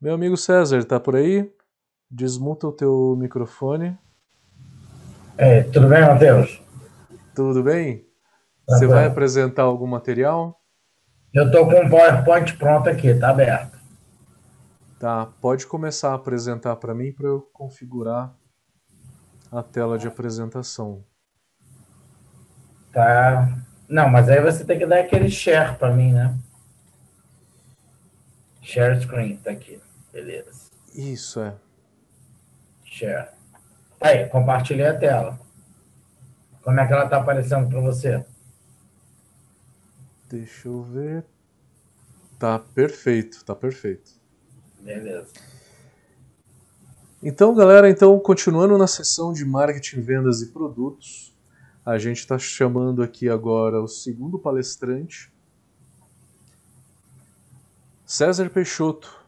Meu amigo César, tá por aí? Desmuta o teu microfone. É, tudo bem, Matheus? Tudo bem? Tá Você bom. vai apresentar algum material? Eu estou com o PowerPoint pronto aqui, tá aberto. Tá, pode começar a apresentar para mim para eu configurar a tela de apresentação. Tá. Não, mas aí você tem que dar aquele share para mim, né? Share screen, tá aqui. Beleza. Isso é. Share. Aí, compartilhei a tela. Como é que ela tá aparecendo para você? Deixa eu ver. Tá perfeito, tá perfeito. Beleza. Então, galera, então continuando na sessão de marketing, vendas e produtos, a gente está chamando aqui agora o segundo palestrante, César Peixoto.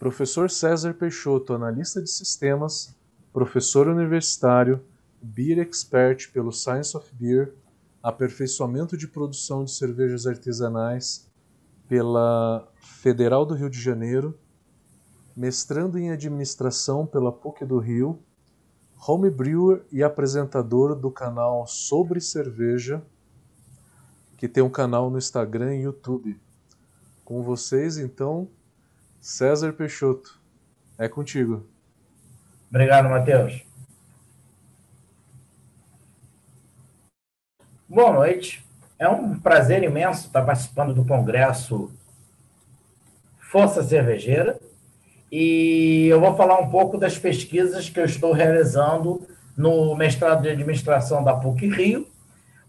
Professor César Peixoto, analista de sistemas, professor universitário, beer expert pelo Science of Beer, aperfeiçoamento de produção de cervejas artesanais pela Federal do Rio de Janeiro mestrando em administração pela PUC do Rio, homebrewer e apresentador do canal Sobre Cerveja, que tem um canal no Instagram e YouTube. Com vocês, então, César Peixoto. É contigo. Obrigado, Matheus. Boa noite. É um prazer imenso estar participando do Congresso Força Cervejeira e eu vou falar um pouco das pesquisas que eu estou realizando no mestrado de administração da PUC Rio,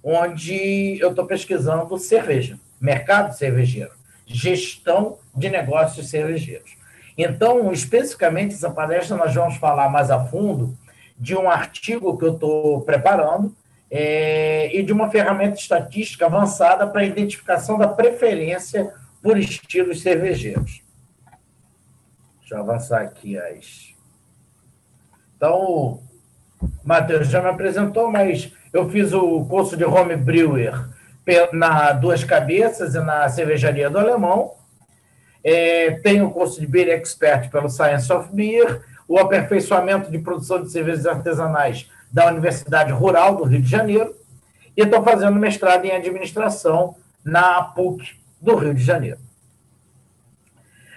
onde eu estou pesquisando cerveja, mercado cervejeiro, gestão de negócios cervejeiros. Então, especificamente, essa palestra nós vamos falar mais a fundo de um artigo que eu estou preparando é, e de uma ferramenta estatística avançada para a identificação da preferência por estilos cervejeiros. Deixa eu avançar aqui as. Então, Matheus já me apresentou, mas eu fiz o curso de home brewer na Duas Cabeças e na Cervejaria do Alemão. É, tenho o curso de Beer Expert pelo Science of Beer, o aperfeiçoamento de produção de cervejas artesanais da Universidade Rural do Rio de Janeiro, e estou fazendo mestrado em administração na PUC do Rio de Janeiro.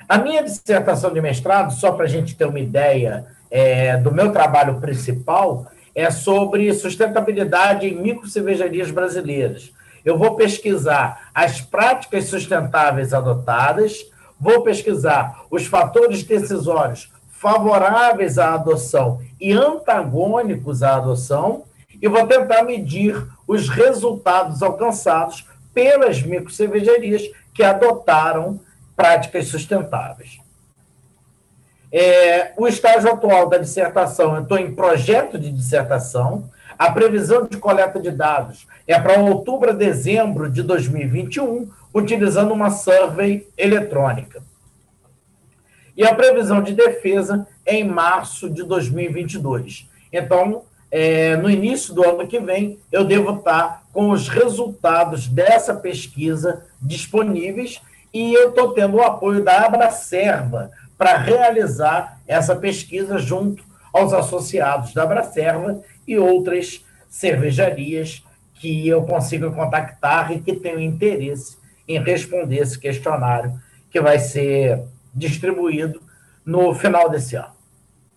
A minha dissertação de mestrado, só para a gente ter uma ideia é, do meu trabalho principal, é sobre sustentabilidade em micro cervejarias brasileiras. Eu vou pesquisar as práticas sustentáveis adotadas, vou pesquisar os fatores decisórios favoráveis à adoção e antagônicos à adoção, e vou tentar medir os resultados alcançados pelas micro cervejarias que adotaram práticas sustentáveis. É, o estágio atual da dissertação, eu estou em projeto de dissertação. A previsão de coleta de dados é para outubro a dezembro de 2021, utilizando uma survey eletrônica. E a previsão de defesa é em março de 2022. Então, é, no início do ano que vem, eu devo estar com os resultados dessa pesquisa disponíveis e eu estou tendo o apoio da Abracerva para realizar essa pesquisa junto aos associados da Abracerva e outras cervejarias que eu consiga contactar e que tenham interesse em responder esse questionário que vai ser distribuído no final desse ano.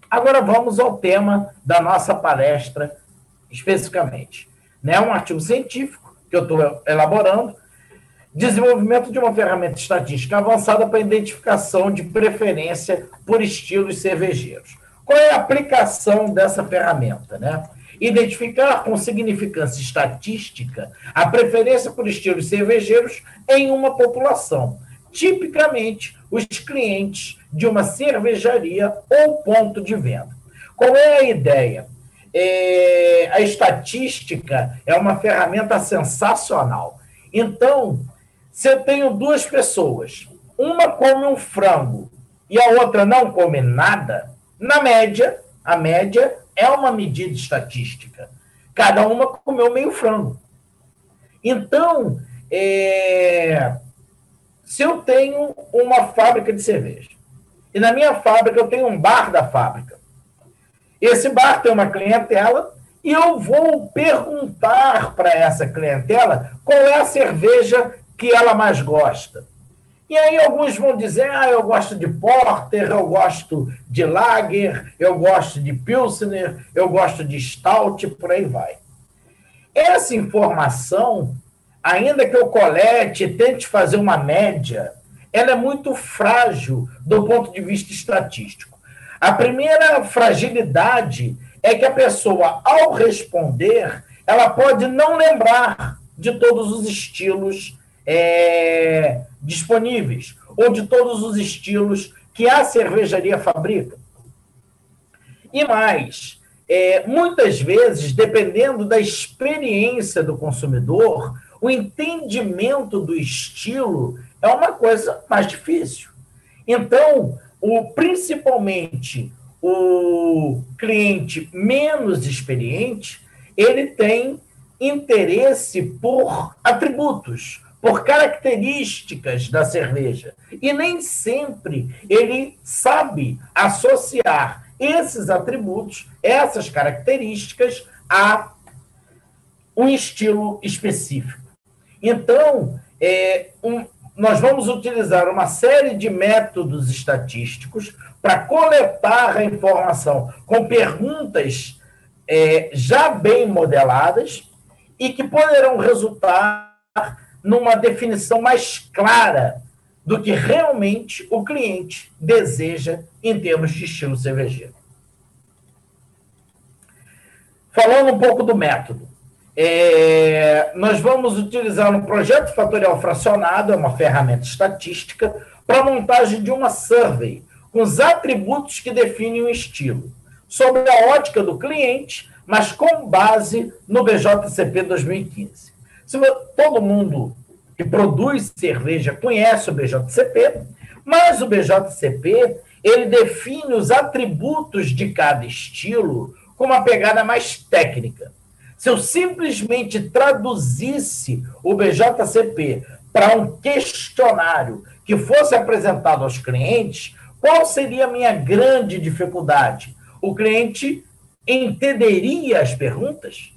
Agora vamos ao tema da nossa palestra especificamente. É um artigo científico que eu estou elaborando Desenvolvimento de uma ferramenta estatística avançada para identificação de preferência por estilos cervejeiros. Qual é a aplicação dessa ferramenta? Né? Identificar com significância estatística a preferência por estilos cervejeiros em uma população, tipicamente os clientes de uma cervejaria ou ponto de venda. Qual é a ideia? É, a estatística é uma ferramenta sensacional. Então, se eu tenho duas pessoas, uma come um frango e a outra não come nada, na média, a média é uma medida estatística. Cada uma comeu meio frango. Então, é, se eu tenho uma fábrica de cerveja, E na minha fábrica eu tenho um bar da fábrica. Esse bar tem uma clientela e eu vou perguntar para essa clientela qual é a cerveja que ela mais gosta. E aí alguns vão dizer, ah, eu gosto de Porter, eu gosto de Lager, eu gosto de Pilsner, eu gosto de Stout, por aí vai. Essa informação, ainda que eu colete tente fazer uma média, ela é muito frágil do ponto de vista estatístico. A primeira fragilidade é que a pessoa, ao responder, ela pode não lembrar de todos os estilos é, disponíveis, ou de todos os estilos que a cervejaria fabrica. E mais, é, muitas vezes, dependendo da experiência do consumidor, o entendimento do estilo é uma coisa mais difícil. Então, o, principalmente o cliente menos experiente, ele tem interesse por atributos, por características da cerveja. E nem sempre ele sabe associar esses atributos, essas características, a um estilo específico. Então, é, um, nós vamos utilizar uma série de métodos estatísticos para coletar a informação com perguntas é, já bem modeladas e que poderão resultar numa definição mais clara do que realmente o cliente deseja em termos de estilo cervejeiro. Falando um pouco do método. É, nós vamos utilizar um projeto fatorial fracionado, é uma ferramenta estatística, para a montagem de uma survey com os atributos que definem o estilo, sob a ótica do cliente, mas com base no BJCP 2015. Se todo mundo que produz cerveja conhece o BJCP, mas o BJCP ele define os atributos de cada estilo com uma pegada mais técnica. Se eu simplesmente traduzisse o BJCP para um questionário que fosse apresentado aos clientes, qual seria a minha grande dificuldade? O cliente entenderia as perguntas?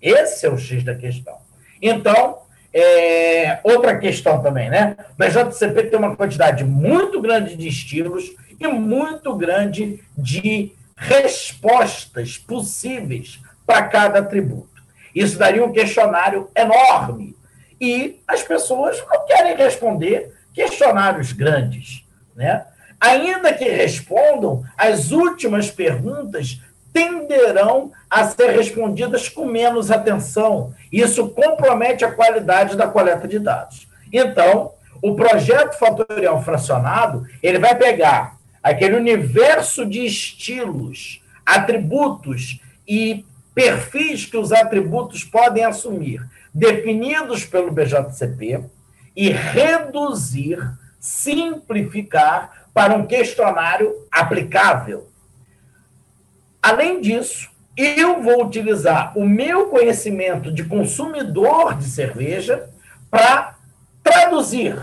Esse é o X da questão. Então, é, outra questão também, né? O BJCP tem uma quantidade muito grande de estilos e muito grande de respostas possíveis para cada atributo. Isso daria um questionário enorme. E as pessoas não querem responder questionários grandes. Né? Ainda que respondam, as últimas perguntas tenderão a ser respondidas com menos atenção. Isso compromete a qualidade da coleta de dados. Então, o projeto fatorial fracionado, ele vai pegar aquele universo de estilos, atributos e perfis que os atributos podem assumir, definidos pelo BJCP, e reduzir, simplificar para um questionário aplicável Além disso, eu vou utilizar o meu conhecimento de consumidor de cerveja para traduzir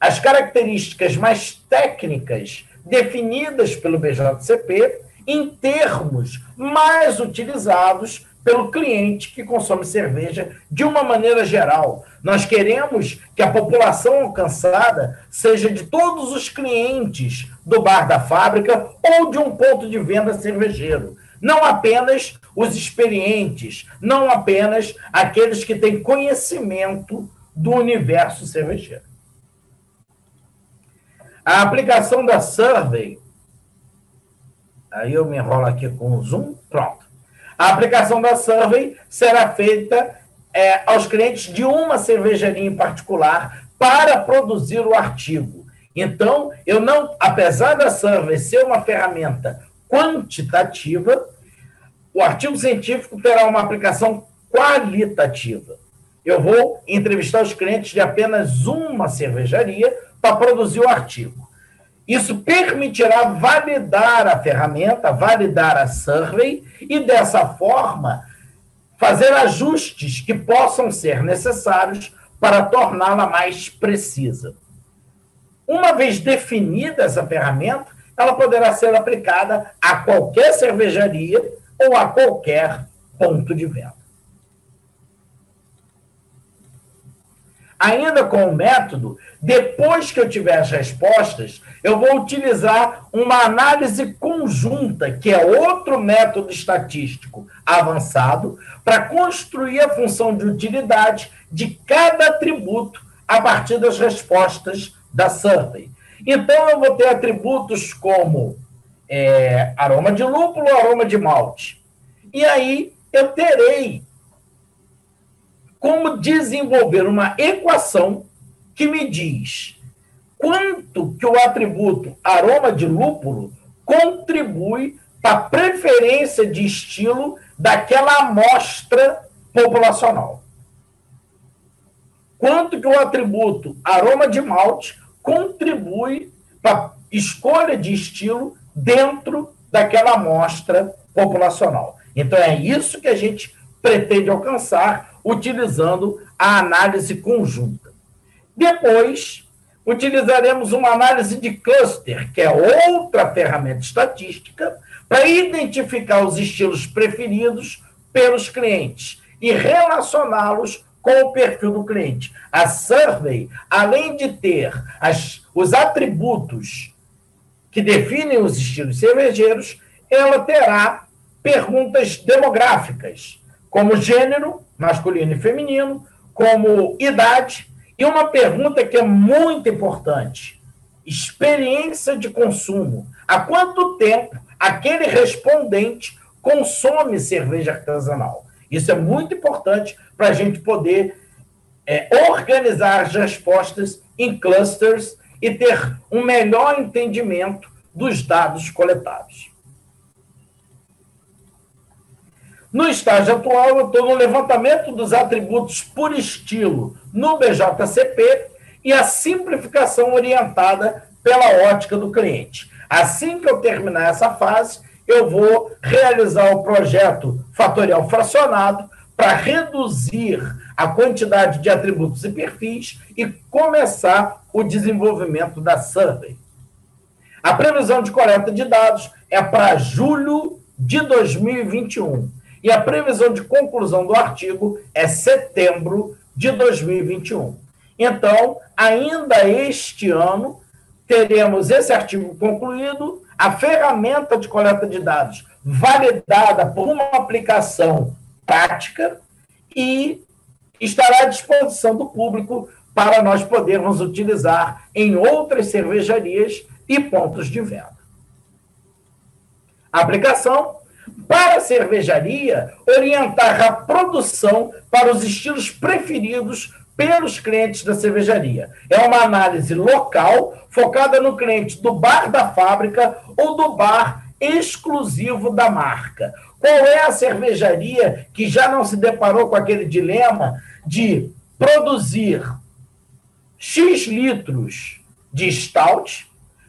as características mais técnicas definidas pelo BJCP em termos mais utilizados pelo cliente que consome cerveja de uma maneira geral. Nós queremos que a população alcançada seja de todos os clientes do bar da fábrica ou de um ponto de venda cervejeiro. Não apenas os experientes, não apenas aqueles que têm conhecimento do universo cervejeiro. A aplicação da survey, aí eu me enrolo aqui com o zoom, pronto. A aplicação da survey será feita é, aos clientes de uma cervejaria em particular para produzir o artigo. Então, eu não, apesar da survey ser uma ferramenta quantitativa, o artigo científico terá uma aplicação qualitativa. Eu vou entrevistar os clientes de apenas uma cervejaria para produzir o artigo. Isso permitirá validar a ferramenta, validar a survey e, dessa forma, fazer ajustes que possam ser necessários para torná-la mais precisa. Uma vez definida essa ferramenta, ela poderá ser aplicada a qualquer cervejaria ou a qualquer ponto de venda. Ainda com o método, depois que eu tiver as respostas, eu vou utilizar uma análise conjunta, que é outro método estatístico avançado, para construir a função de utilidade de cada atributo a partir das respostas da survey. Então, eu vou ter atributos como é, aroma de lúpulo, aroma de malte. E aí, eu terei como desenvolver uma equação que me diz quanto que o atributo aroma de lúpulo contribui para a preferência de estilo daquela amostra populacional. Quanto que o atributo aroma de malte contribui para a escolha de estilo dentro daquela amostra populacional. Então é isso que a gente pretende alcançar utilizando a análise conjunta. Depois, utilizaremos uma análise de cluster, que é outra ferramenta estatística, para identificar os estilos preferidos pelos clientes e relacioná-los com o perfil do cliente. A survey, além de ter as, os atributos que definem os estilos cervejeiros, ela terá perguntas demográficas, como gênero, masculino e feminino, como idade, e uma pergunta que é muito importante: experiência de consumo. Há quanto tempo aquele respondente consome cerveja artesanal? Isso é muito importante para a gente poder é, organizar as respostas em clusters e ter um melhor entendimento dos dados coletados. No estágio atual, eu estou no levantamento dos atributos por estilo no BJCP e a simplificação orientada pela ótica do cliente. Assim que eu terminar essa fase, eu vou realizar o projeto fatorial fracionado para reduzir a quantidade de atributos e perfis e começar o desenvolvimento da survey. A previsão de coleta de dados é para julho de 2021 e a previsão de conclusão do artigo é setembro de 2021. Então, ainda este ano, teremos esse artigo concluído, a ferramenta de coleta de dados validada por uma aplicação prática e estará à disposição do público para nós podermos utilizar em outras cervejarias e pontos de venda. A aplicação para a cervejaria, orientar a produção para os estilos preferidos pelos clientes da cervejaria. É uma análise local, focada no cliente do bar da fábrica ou do bar exclusivo da marca. Qual é a cervejaria que já não se deparou com aquele dilema de produzir X litros de stout,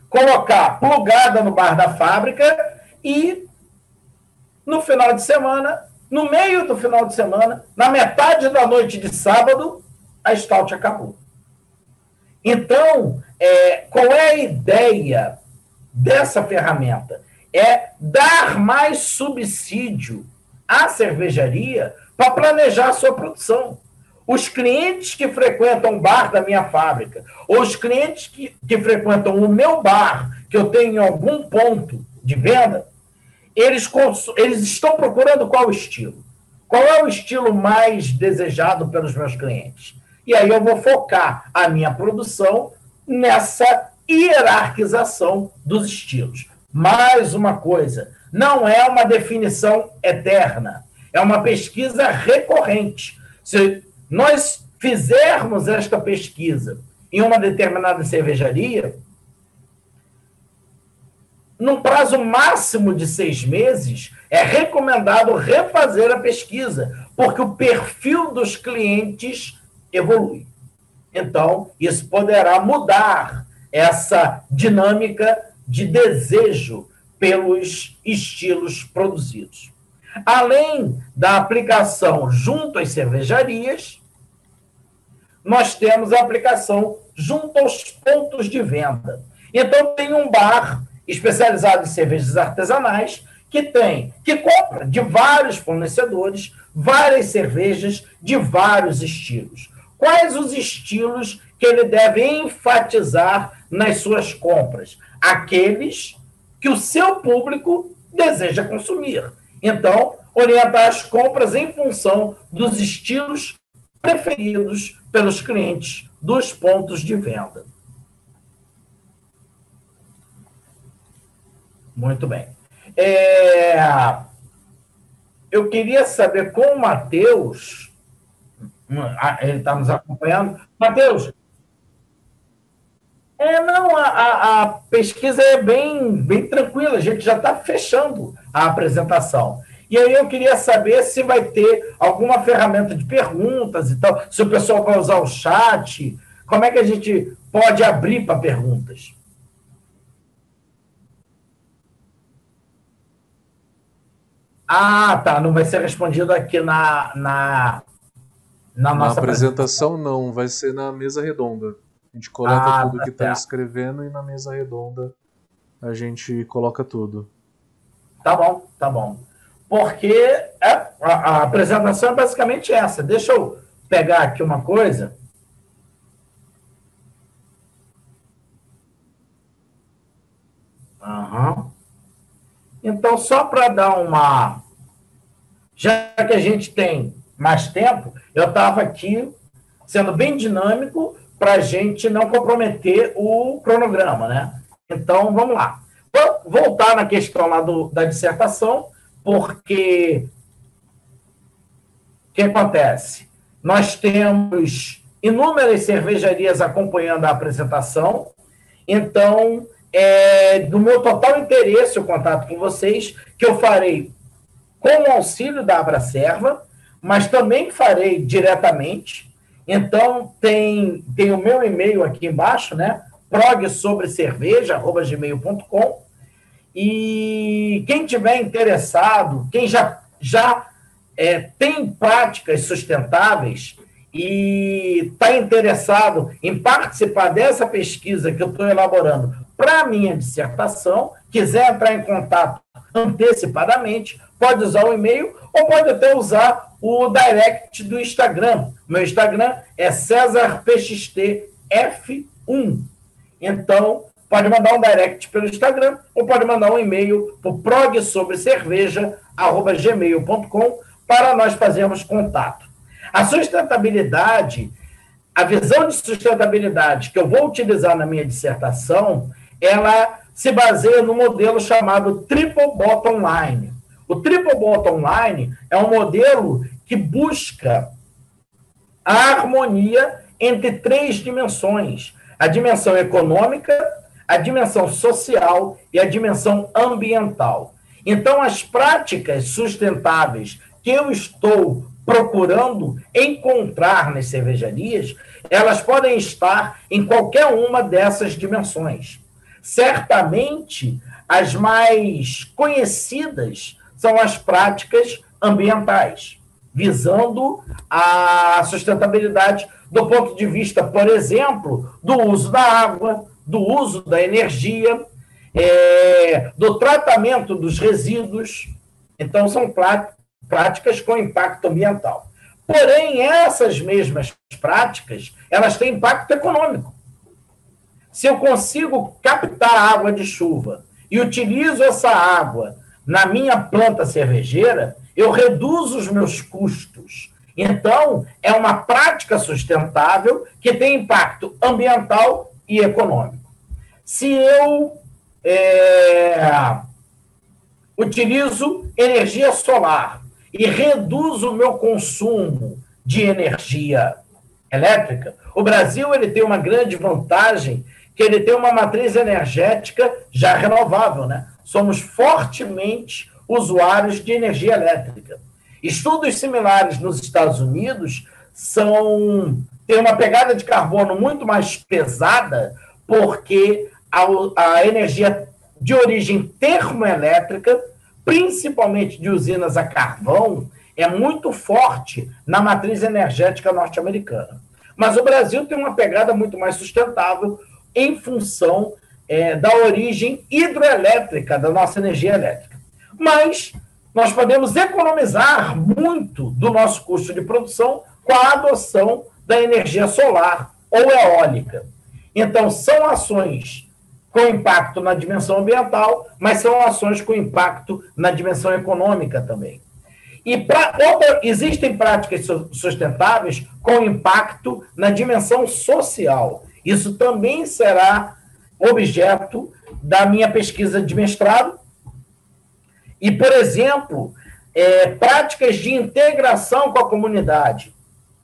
colocar plugada no bar da fábrica e no final de semana, no meio do final de semana, na metade da noite de sábado, a Stout acabou. Então, é, qual é a ideia dessa ferramenta? É dar mais subsídio à cervejaria para planejar a sua produção. Os clientes que frequentam o bar da minha fábrica, ou os clientes que, que frequentam o meu bar, que eu tenho em algum ponto de venda, eles, eles estão procurando qual estilo? Qual é o estilo mais desejado pelos meus clientes? E aí eu vou focar a minha produção nessa hierarquização dos estilos. Mais uma coisa, não é uma definição eterna, é uma pesquisa recorrente. Se nós fizermos esta pesquisa em uma determinada cervejaria, num prazo máximo de seis meses, é recomendado refazer a pesquisa, porque o perfil dos clientes evolui. Então, isso poderá mudar essa dinâmica de desejo pelos estilos produzidos. Além da aplicação junto às cervejarias, nós temos a aplicação junto aos pontos de venda. Então, tem um bar especializado em cervejas artesanais que tem, que compra de vários fornecedores, várias cervejas de vários estilos. Quais os estilos que ele deve enfatizar nas suas compras? Aqueles que o seu público deseja consumir. Então, orientar as compras em função dos estilos preferidos pelos clientes dos pontos de venda. Muito bem. É, eu queria saber com o Matheus, ele está nos acompanhando. Matheus, é, não, a, a, a, pesquisa é bem, bem tranquila, a gente já está fechando a apresentação. E aí eu queria saber se vai ter alguma ferramenta de perguntas e tal, se o pessoal vai usar o chat, como é que a gente pode abrir para perguntas? Ah, tá. Não vai ser respondido aqui na, na, na nossa na apresentação, não. Vai ser na mesa redonda. A gente coleta ah, tudo tá que está escrevendo e na mesa redonda a gente coloca tudo. Tá bom, tá bom. Porque é, a, a apresentação é basicamente essa. Deixa eu pegar aqui uma coisa. Uhum. Então, só para dar uma. Já que a gente tem mais tempo, eu estava aqui sendo bem dinâmico para a gente não comprometer o cronograma, né? Então, vamos lá. Vou voltar na questão lá do, da dissertação, porque o que acontece? Nós temos inúmeras cervejarias acompanhando a apresentação, então é do meu total interesse o contato com vocês, que eu farei com o auxílio da Abracerva, mas também farei diretamente. Então, tem, tem o meu e-mail aqui embaixo, né? progsobrecerveja.gmail.com E quem tiver interessado, quem já, já é, tem práticas sustentáveis e está interessado em participar dessa pesquisa que eu estou elaborando para a minha dissertação, quiser entrar em contato antecipadamente, pode usar o e-mail ou pode até usar o direct do Instagram. Meu Instagram é CésarPXTF1. Então, pode mandar um direct pelo Instagram ou pode mandar um e-mail para progsobrecerveja.gmail.com para nós fazermos contato. A sustentabilidade, a visão de sustentabilidade que eu vou utilizar na minha dissertação ela se baseia no modelo chamado Triple Bottom Line. O Triple Bottom Line é um modelo que busca a harmonia entre três dimensões: a dimensão econômica, a dimensão social e a dimensão ambiental. Então, as práticas sustentáveis que eu estou procurando encontrar nas cervejarias, elas podem estar em qualquer uma dessas dimensões. Certamente, as mais conhecidas são as práticas ambientais, visando a sustentabilidade do ponto de vista, por exemplo, do uso da água, do uso da energia, é, do tratamento dos resíduos. Então, são práticas com impacto ambiental. Porém, essas mesmas práticas, elas têm impacto econômico. Se eu consigo captar água de chuva e utilizo essa água na minha planta cervejeira, eu reduzo os meus custos. Então, é uma prática sustentável que tem impacto ambiental e econômico. Se eu é, utilizo energia solar e reduzo o meu consumo de energia elétrica, o Brasil ele tem uma grande vantagem que ele tem uma matriz energética já renovável, né? Somos fortemente usuários de energia elétrica. Estudos similares nos Estados Unidos são têm uma pegada de carbono muito mais pesada, porque a, a energia de origem termoelétrica, principalmente de usinas a carvão, é muito forte na matriz energética norte-americana. Mas o Brasil tem uma pegada muito mais sustentável em função é, da origem hidroelétrica da nossa energia elétrica. Mas nós podemos economizar muito do nosso custo de produção com a adoção da energia solar ou eólica. Então, são ações com impacto na dimensão ambiental, mas são ações com impacto na dimensão econômica também. E pra, outra, existem práticas sustentáveis com impacto na dimensão social. Isso também será objeto da minha pesquisa de mestrado. E, por exemplo, é, práticas de integração com a comunidade.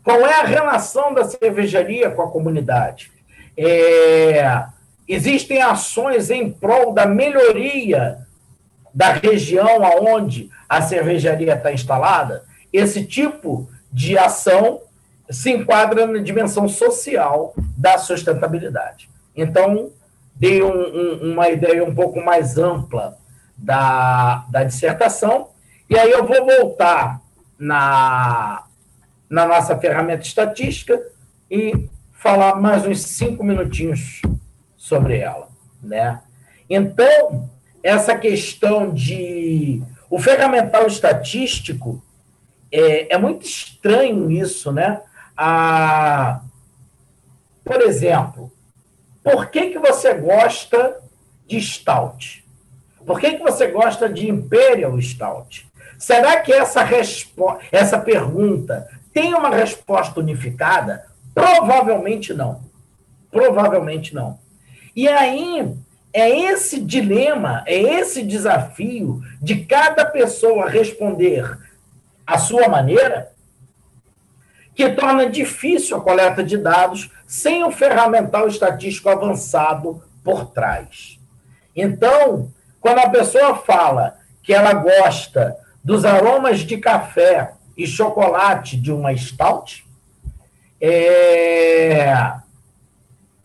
Qual é a relação da cervejaria com a comunidade? É, existem ações em prol da melhoria da região aonde a cervejaria está instalada? Esse tipo de ação se enquadra na dimensão social da sustentabilidade. Então, dei um, um, uma ideia um pouco mais ampla da, da dissertação, e aí eu vou voltar na, na nossa ferramenta estatística e falar mais uns cinco minutinhos sobre ela. Né? Então, essa questão de. O ferramental estatístico é, é muito estranho isso, né? A, por exemplo, por que, que você gosta de Stout? Por que, que você gosta de Imperial Stout? Será que essa, essa pergunta tem uma resposta unificada? Provavelmente não. Provavelmente não. E aí é esse dilema, é esse desafio de cada pessoa responder à sua maneira que torna difícil a coleta de dados sem um ferramental estatístico avançado por trás. Então, quando a pessoa fala que ela gosta dos aromas de café e chocolate de uma stout, é...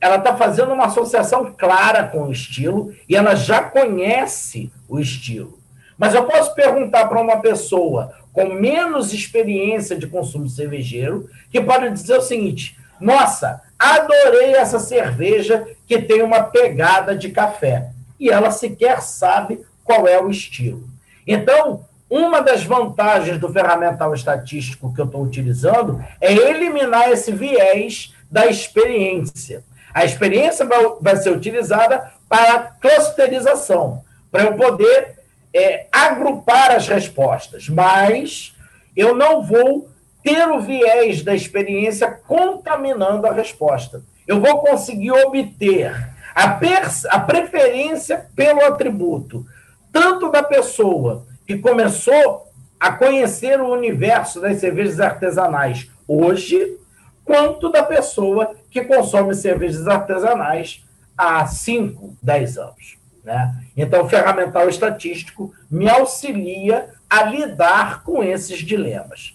ela está fazendo uma associação clara com o estilo e ela já conhece o estilo. Mas eu posso perguntar para uma pessoa com menos experiência de consumo cervejeiro que pode dizer o seguinte: nossa, adorei essa cerveja que tem uma pegada de café. E ela sequer sabe qual é o estilo. Então, uma das vantagens do ferramental estatístico que eu estou utilizando é eliminar esse viés da experiência. A experiência vai, vai ser utilizada para clusterização, para eu poder é, agrupar as respostas, mas eu não vou ter o viés da experiência contaminando a resposta. Eu vou conseguir obter a, a preferência pelo atributo, tanto da pessoa que começou a conhecer o universo das cervejas artesanais hoje, quanto da pessoa que consome cervejas artesanais há 5, 10 anos. Né? Então, o ferramental estatístico me auxilia a lidar com esses dilemas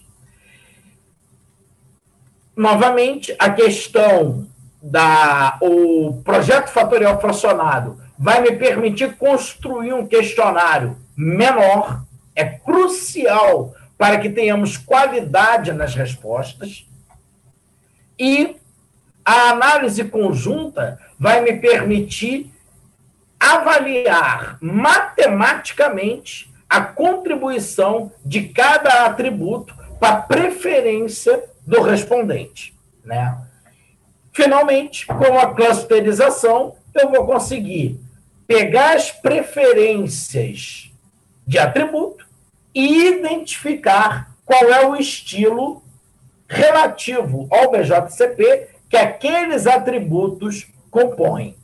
novamente, a questão da o projeto fatorial fracionado vai me permitir construir um questionário menor, é crucial para que tenhamos qualidade nas respostas. E a análise conjunta vai me permitir avaliar matematicamente a contribuição de cada atributo para a preferência do respondente. Né? Finalmente, com a clusterização, eu vou conseguir pegar as preferências de atributo e identificar qual é o estilo relativo ao BJCP que aqueles atributos compõem.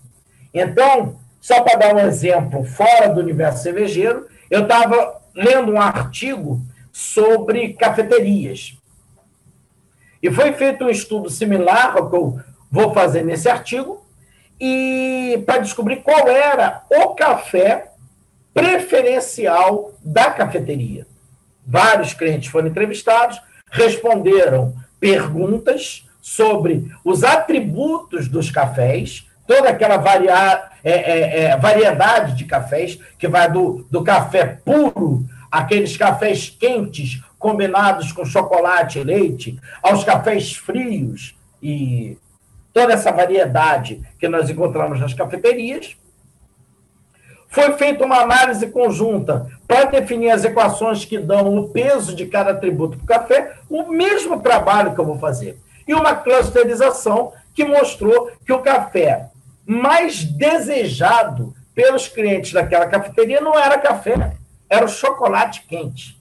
Então, só para dar um exemplo fora do universo cervejeiro, eu estava lendo um artigo sobre cafeterias. E foi feito um estudo similar ao que eu vou fazer nesse artigo, e para descobrir qual era o café preferencial da cafeteria. Vários clientes foram entrevistados, responderam perguntas sobre os atributos dos cafés, toda aquela varia, é, é, é, variedade de cafés, que vai do, do café puro, aqueles cafés quentes, combinados com chocolate e leite, aos cafés frios, e toda essa variedade que nós encontramos nas cafeterias. Foi feita uma análise conjunta para definir as equações que dão o peso de cada atributo para o café, o mesmo trabalho que eu vou fazer. E uma clusterização que mostrou que o café mais desejado pelos clientes daquela cafeteria não era café, era o chocolate quente.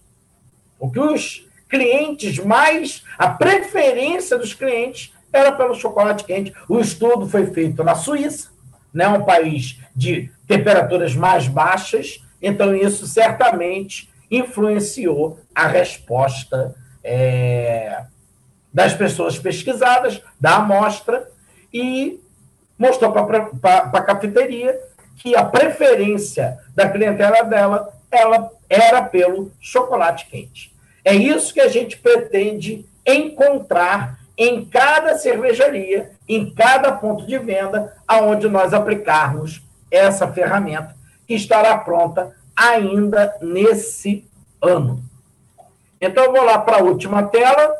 O que os clientes mais, a preferência dos clientes era pelo chocolate quente. O estudo foi feito na Suíça, né, um país de temperaturas mais baixas, então isso certamente influenciou a resposta é, das pessoas pesquisadas, da amostra, e mostrou para a cafeteria que a preferência da clientela dela ela era pelo chocolate quente. É isso que a gente pretende encontrar em cada cervejaria, em cada ponto de venda, aonde nós aplicarmos essa ferramenta, que estará pronta ainda nesse ano. Então, eu vou lá para a última tela,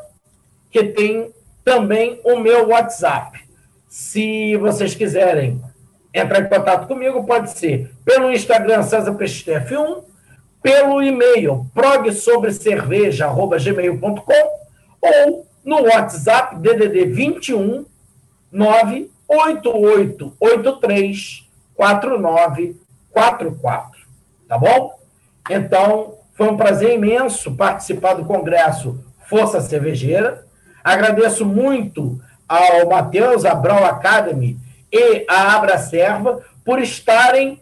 que tem também o meu WhatsApp. Se vocês quiserem entrar em contato comigo, pode ser pelo Instagram César Pestef 1, pelo e-mail progsobrecerveja.gmail.com ou no WhatsApp DDD 21 98883 4944. Tá bom? Então, foi um prazer imenso participar do Congresso Força Cervejeira. Agradeço muito ao Matheus, a Brau Academy e a Abra Serva por estarem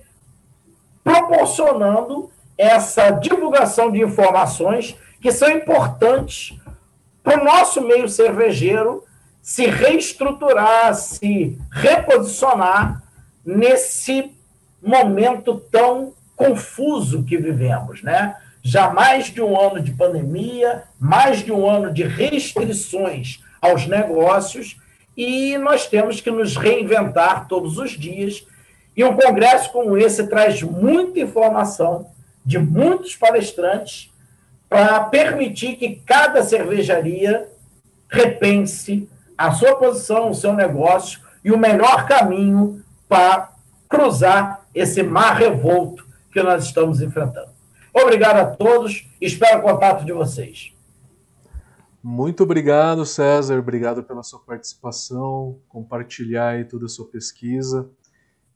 proporcionando essa divulgação de informações que são importantes para o nosso meio cervejeiro se reestruturar, se reposicionar nesse momento tão confuso que vivemos, né? Já mais de um ano de pandemia, mais de um ano de restrições aos negócios, e nós temos que nos reinventar todos os dias. E um congresso como esse traz muita informação de muitos palestrantes para permitir que cada cervejaria repense a sua posição, o seu negócio e o melhor caminho para cruzar esse mar revolto que nós estamos enfrentando. Obrigado a todos, espero o contato de vocês. Muito obrigado, César. Obrigado pela sua participação, compartilhar aí toda a sua pesquisa.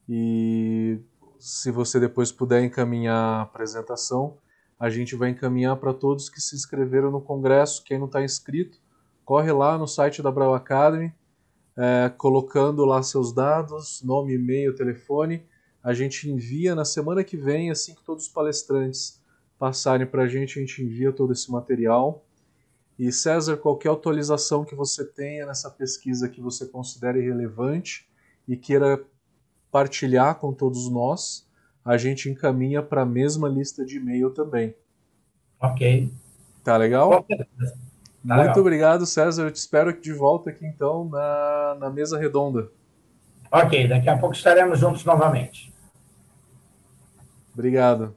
E se você depois puder encaminhar a apresentação, a gente vai encaminhar para todos que se inscreveram no congresso. Quem não está inscrito, corre lá no site da Brau Academy, é, colocando lá seus dados, nome, e-mail, telefone. A gente envia na semana que vem, assim que todos os palestrantes passarem para a gente, a gente envia todo esse material. E César, qualquer atualização que você tenha nessa pesquisa que você considere relevante e queira partilhar com todos nós, a gente encaminha para a mesma lista de e-mail também. Ok. Tá legal? Tá Muito legal. obrigado, César. Eu te espero de volta aqui então na, na mesa redonda. Ok, daqui a pouco estaremos juntos novamente. Obrigado.